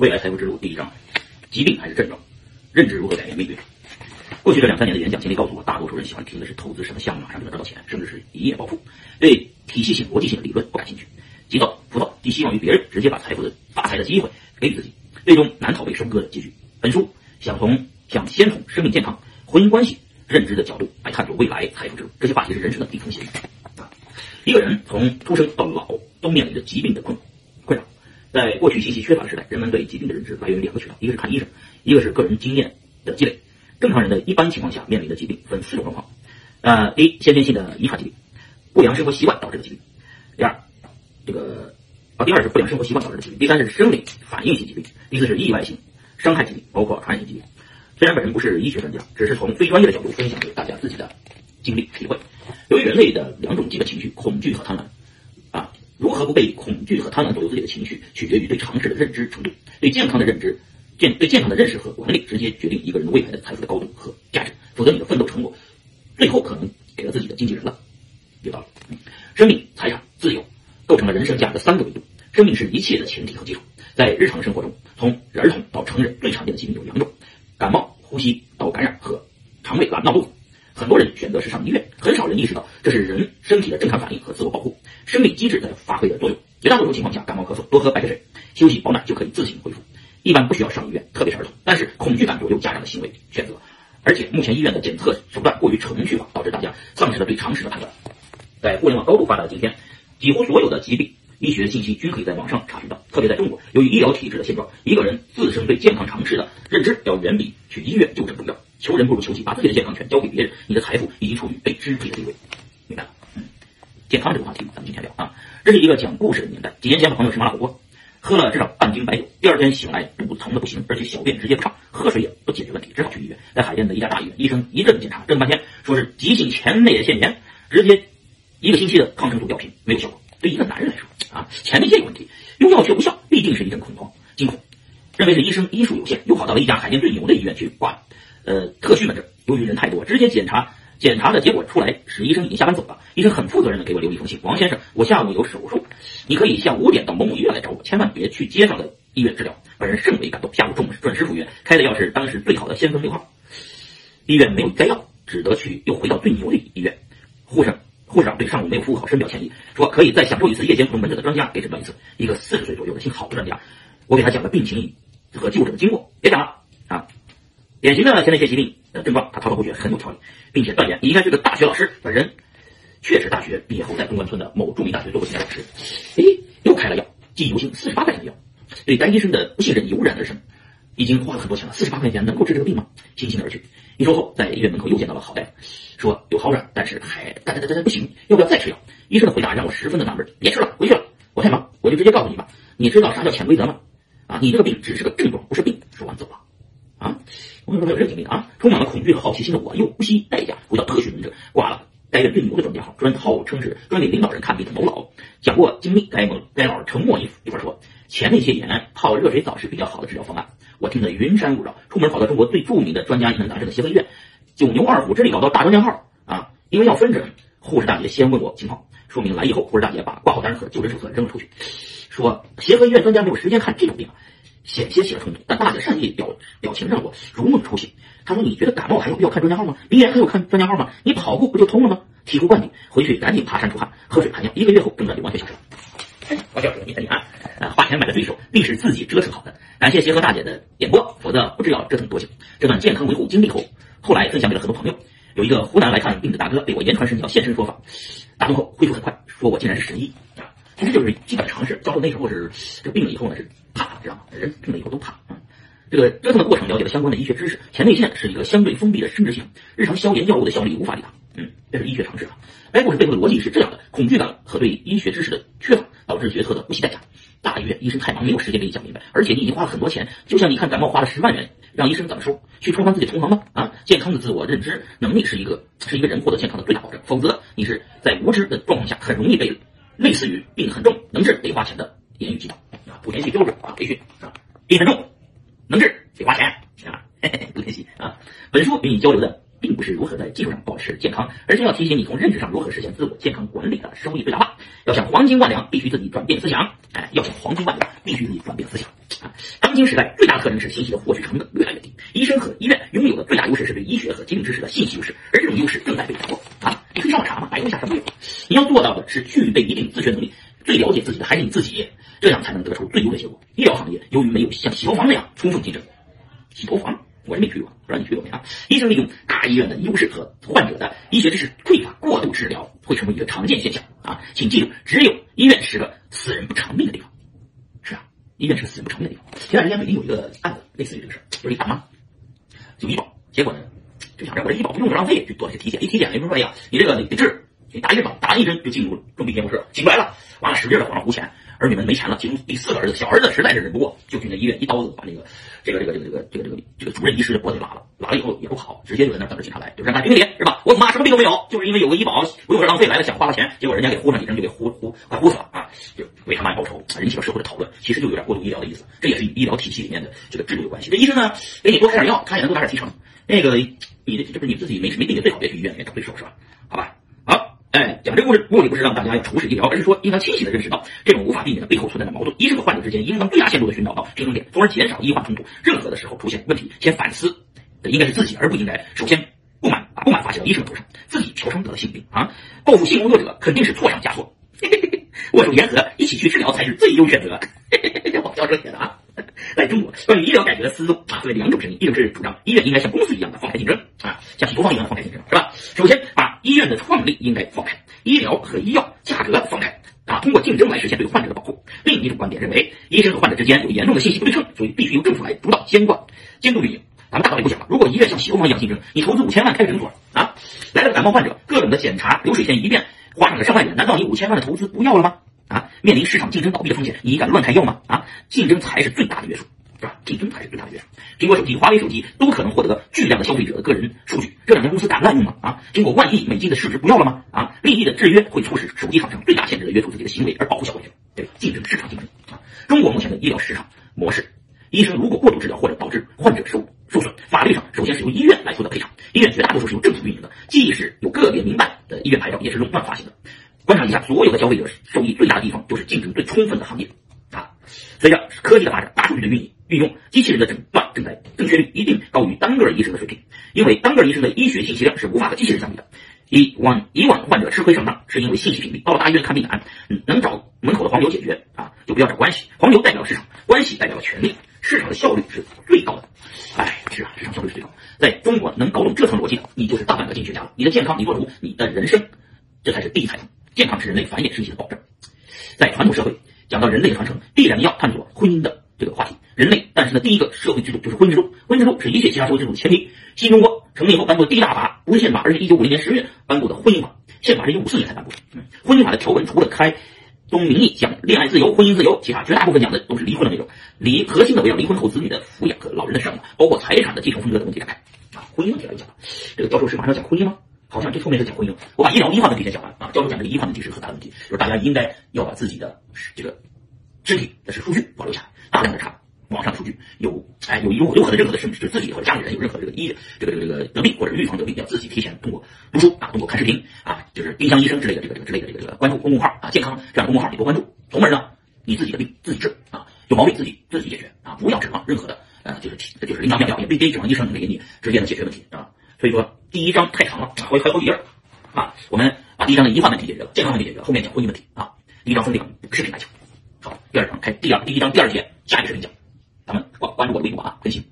未来财富之路第一章：疾病还是症状？认知如何改变命运？过去这两三年的演讲经历告诉我，大多数人喜欢听的是投资什么项目马上就能赚到钱，甚至是一夜暴富，对体系性、逻辑性的理论不感兴趣。急躁、浮躁，寄希望于别人直接把财富的发财的机会给予自己，最终难逃被收割的结局。本书想从想先从生命健康、婚姻关系、认知的角度来探索未来财富之路。这些话题是人生的底层写啊，一个人从出生到老都面临着疾病的困困扰。在过去信息缺乏的时代，人们对疾病的认知来源于两个渠道，一个是看医生，一个是个人经验的积累。正常人的一般情况下面临的疾病分四种状况：呃，第一，先天性的遗传疾病，不良生活习惯导致的疾病；第二，这个啊，第二是不良生活习惯导致的疾病；第三是生理反应性疾病；第四是意外性伤害疾病，包括传染性疾病。虽然本人不是医学专家，只是从非专业的角度分享给大家自己的经历体会。由于人类的两种基本情绪——恐惧和贪婪。如何不被恐惧和贪婪左右自己的情绪，取决于对常识的认知程度。对健康的认知、健对健康的认识和管理，直接决定一个人的未来的财富的高度和价值。否则，你的奋斗成果，最后可能给了自己的经纪人了。有道理。生命、财产、自由，构成了人生价值的三个维度。生命是一切的前提和基础。在日常生活中，从儿童到成人，最常见的疾病有两种：感冒、呼吸道感染和肠胃懒闹肚子。很多人选择是上医院，很少人意识到这是人身体的保护。生理机制在发挥的作用，绝大多数情况下，感冒咳嗽多喝白开水，休息保暖就可以自行恢复，一般不需要上医院，特别是儿童。但是恐惧感左右家长的行为选择，而且目前医院的检测手段过于程序化，导致大家丧失了对常识的判断。在互联网高度发达的今天，几乎所有的疾病医学信息均可以在网上查询到。特别在中国，由于医疗体制的现状，一个人自身对健康常识的认知要远比去医院就诊重要。求人不如求己，把自己的健康权交给别人，你的财富已经处于被支配的地位。健康这个话题，咱们今天聊啊。这是一个讲故事的年代。几年前和朋友吃麻辣火锅，喝了至少半斤白酒，第二天醒来肚子疼的不行，而且小便直接不畅，喝水也不解决问题，只好去医院。在海淀的一家大医院，医生一阵检查，整半天，说是急性前列腺炎，直接一个星期的抗生素吊瓶没有效果。对一个男人来说啊，前列腺有问题，用药却无效，必定是一阵恐慌、惊恐，认为是医生医术有限，又跑到了一家海淀最牛的医院去挂。呃，特需门诊，由于人太多，直接检查检查的结果出来时，医生已经下班走了。医生很负责任的给我留一封信：王先生，我下午有手术，你可以下午五点到某某医院来找我，千万别去街上的医院治疗。本人甚为感动，下午中午准时赴约，开的药是当时最好的先锋六号。医院没有该药，只得去又回到最牛的医院。护士护士长对上午没有服务好深表歉意，说可以再享受一次夜间普通门诊的专家给诊断一次。一个四十岁左右的姓郝的专家，我给他讲了病情和就诊的经过，别讲了啊。典型的前列腺疾病的症状，他滔滔不绝，很有条理，并且断言你应该是个大学老师。本人确实大学毕业后在中关村的某著名大学做过几年老师。哎，又开了药，记忆犹新，四十八块钱的药。对该医生的不信任油然而生，已经花了很多钱了，四十八块钱能够治这个病吗？悻悻而去。一周后，在医院门口又见到了郝大夫，说有好转，但是还但但但不行，要不要再吃药？医生的回答让我十分的纳闷，别吃了，回去了，我太忙，我就直接告诉你吧，你知道啥叫潜规则吗？啊，你这个病只是个症状，不是病。我跟你说，有这个经历啊，充满了恐惧和好奇心的我，又不惜代价回到特许门诊，挂了该院最牛的专家号，专号称是专给领导人看病的某老，讲过经历。该某该老沉默一一会儿说，前列腺炎泡热水澡是比较好的治疗方案。我听得云山雾绕，出门跑到中国最著名的专家疑难杂志的协和医院，九牛二虎之力搞到大专家号啊！因为要分诊，护士大姐先问我情况，说明来意后，护士大姐把挂号单和就诊手册扔了出去，说协和医院专家没有时间看这种病。险些起了冲突，但大姐善意表表情让我如梦初醒。她说：“你觉得感冒还有必要看专家号吗？鼻炎还有看专家号吗？你跑步不就通了吗？”醍醐灌顶，回去赶紧爬山出汗，喝水排尿。一个月后症状就完全消失了。我教授，你看你啊，啊，花钱买的对手必是自己折腾好的。感谢协和大姐的点拨，否则不知要折腾多久。这段健康维护经历后，后来分享给了很多朋友。有一个湖南来看病的大哥被我言传身教，现身说法，打通后恢复很快，说我竟然是神医啊！其实就是基本常识。教授那时候是这病了以后呢是。怕，知道吗？人病了以后都怕啊。这个折腾的过程，了解了相关的医学知识。前列腺是一个相对封闭的生殖系统，日常消炎药物的效力无法抵达。嗯，这是医学常识啊。该故事背后的逻辑是这样的：恐惧感和对医学知识的缺乏，导致决策的不惜代价。大医院医生太忙，没有时间给你讲明白，而且你已经花了很多钱。就像你看感冒花了十万元，让医生怎么说？去创伤自己同行吗？啊，健康的自我认知能力是一个是一个人获得健康的最大保证。否则，你是在无知的状况下，很容易被类似于病很重、能治得花钱的言语击倒。不联系标准啊，培训啊，病很重，能治得花钱啊，不联系啊。本书与你交流的并不是如何在技术上保持健康，而是要提醒你从认知上如何实现自我健康管理的收益最大化。要想黄金万两，必须自己转变思想。哎，要想黄金万两，必须自己转变思想啊。当今。时代最大特征是信息的获取成本越来越低，医生和医院拥有的最大优势是对医学和疾病知识的信息优势，而这种优势正在被掌握啊！你可以上网查嘛，百度一下什么有。你要做到的是具备一定自学能力，最了解自己的还是你自己，这样才能得出最优的结果。医疗行业由于没有像洗头房那样充分竞争，洗头房我是没去过，不知道你去过没啊？医生利用大医院的优势和患者的医学知识匮乏，过度治疗会成为一个常见现象啊！请记住，只有医院是个死人不偿命的地方。是啊，医院是个死人不偿命的地方。前段时间北京有一个案子，类似于这个事儿，就是一大妈有医保，结果呢就想着我这医保不用不浪费，就做了些体检。一体检，人说哎呀，你这个得治，你打一针吧，打完一针就进入重病监护室，醒不来了，完了使劲的往上胡钱。儿女们没钱了，其中第四个儿子，小儿子实在是忍不过，就去那医院一刀子把那个这个这个这个这个这个这个这个主任医师的脖子给拉了，拉了以后也不好，直接就在那等着警察来，就让他评评理，是吧？我妈什么病都没有，就是因为有个医保不用这浪费来了，想花了钱，结果人家给呼上几针就给呼呼快呼死了啊！就为他妈报仇，引起了社会的讨论。其实就有点过度医疗的意思，这也是医疗体系里面的这个制度有关系。这医生呢，给你多开点药，他也能多打点提成。那个你这不是你自己没没病，最好别去医院里面找罪受，是吧？好吧。哎，讲这个故事目的不是让大家要仇视医疗，而是说应当清晰的认识到这种无法避免的背后存在的矛盾。医生和患者之间应当最大限度的寻找到平衡点，从而减少医患冲突。任何的时候出现问题，先反思的应该是自己，而不应该首先不满把不满发泄到医生头上。自己求生得了性病啊，报复性工作者肯定是错上加错。握手言和，一起去治疗才是最优选择。这我教授写的啊。在中国，关于医疗改革的思路啊，分为两种声音：一种是主张医院应该像公司一样的放开竞争啊，像洗头房一样的放开竞争，是吧？首先把医院的创立应该放开，医疗和医药价格放开啊，通过竞争来实现对患者的保护。另一种观点认为，医生和患者之间有严重的信息不对称，所以必须由政府来主导监管、监督运营。咱们大道理不讲了，如果医院像洗头房一样竞争，你投资五千万开个诊所啊，来了个感冒患者，各种的检查流水线一遍，花上个上万元，难道你五千万的投资不要了吗？啊，面临市场竞争倒闭的风险，你敢乱开药吗？啊，竞争才是最大的约束。是吧？竞争才是最大的约束。苹果手机、华为手机都可能获得巨量的消费者的个人数据，这两家公司敢滥用吗？啊，经过万亿美金的市值不要了吗？啊，利益的制约会促使手机厂商最大限制的约束自己的行为，而保护消费者。对，竞争，市场竞争啊。中国目前的医疗市场模式，医生如果过度治疗或者导致患者受受损，法律上首先是由医院来负责赔偿。医院绝大多数是由政府运营的，即使有个别民办的医院牌照，也是垄断发行的。观察一下，所有的消费者受益最大的地方，就是竞争最充分的行业啊。随着科技的发展，大数据的运营。运用机器人的诊断正在正确率一定高于单个医生的水平，因为单个医生的医学信息量是无法和机器人相比的。以往以往患者吃亏上当，是因为信息屏蔽。到了大医院看病难，能找门口的黄牛解决啊，就不要找关系。黄牛代表市场，关系代表了权力，市场的效率是最高的。哎，是啊，市场效率是最高。在中国能搞懂这层逻辑的，你就是大半个经济学家了。你的健康，你做主，你的人生，这才是第一财富。健康是人类繁衍生息的保证。在传统社会，讲到人类的传承，必然要探索婚姻的。这个话题，人类诞生的第一个社会制度就是婚姻制度。婚姻制度是一切其他社会制度的前提。新中国成立后颁布的第一大法，不是宪法，而是一九五零年十月颁布的婚姻法。宪法是一九五四年才颁布。的，婚姻法的条文除了开宗明义讲恋爱自由、婚姻自由，其他绝大部分讲的都是离婚的内容。离核心的围绕离婚后子女的抚养和老人的赡养，包括财产的继承分割等问题展开。啊，婚姻问题来讲，这个教授是马上要讲婚姻吗？好像这后面是讲婚姻。我把医疗医患问题先讲完啊。教授讲这个医患问题是很大的问题，就是大家应该要把自己的这个身体的是数据保留下来，大量的查。网上数据有，哎，有有有可能任何的甚至自己或者家里人有任何这个医这个这个这个得病或者预防得病，要自己提前通过读书啊，通过看视频啊，就是丁香医生之类的这个这个之类的这个这个关注公众号啊，健康这样公众号你多关注。从而呢，你自己的病自己治啊，有毛病自己自己解决啊，不要指望任何的呃，就是就是灵丹妙药，也未必指望医生能给你直接的解决问题啊。所以说第一章太长了啊，还还好几页啊，我们把第一章的医患问题解决了，健康问题解决了，后面讲婚姻问题啊。第一章分两个视频来讲，好，第二章开第二第一章第二节，下一个视频讲。咱们关关注我的微博啊，更新。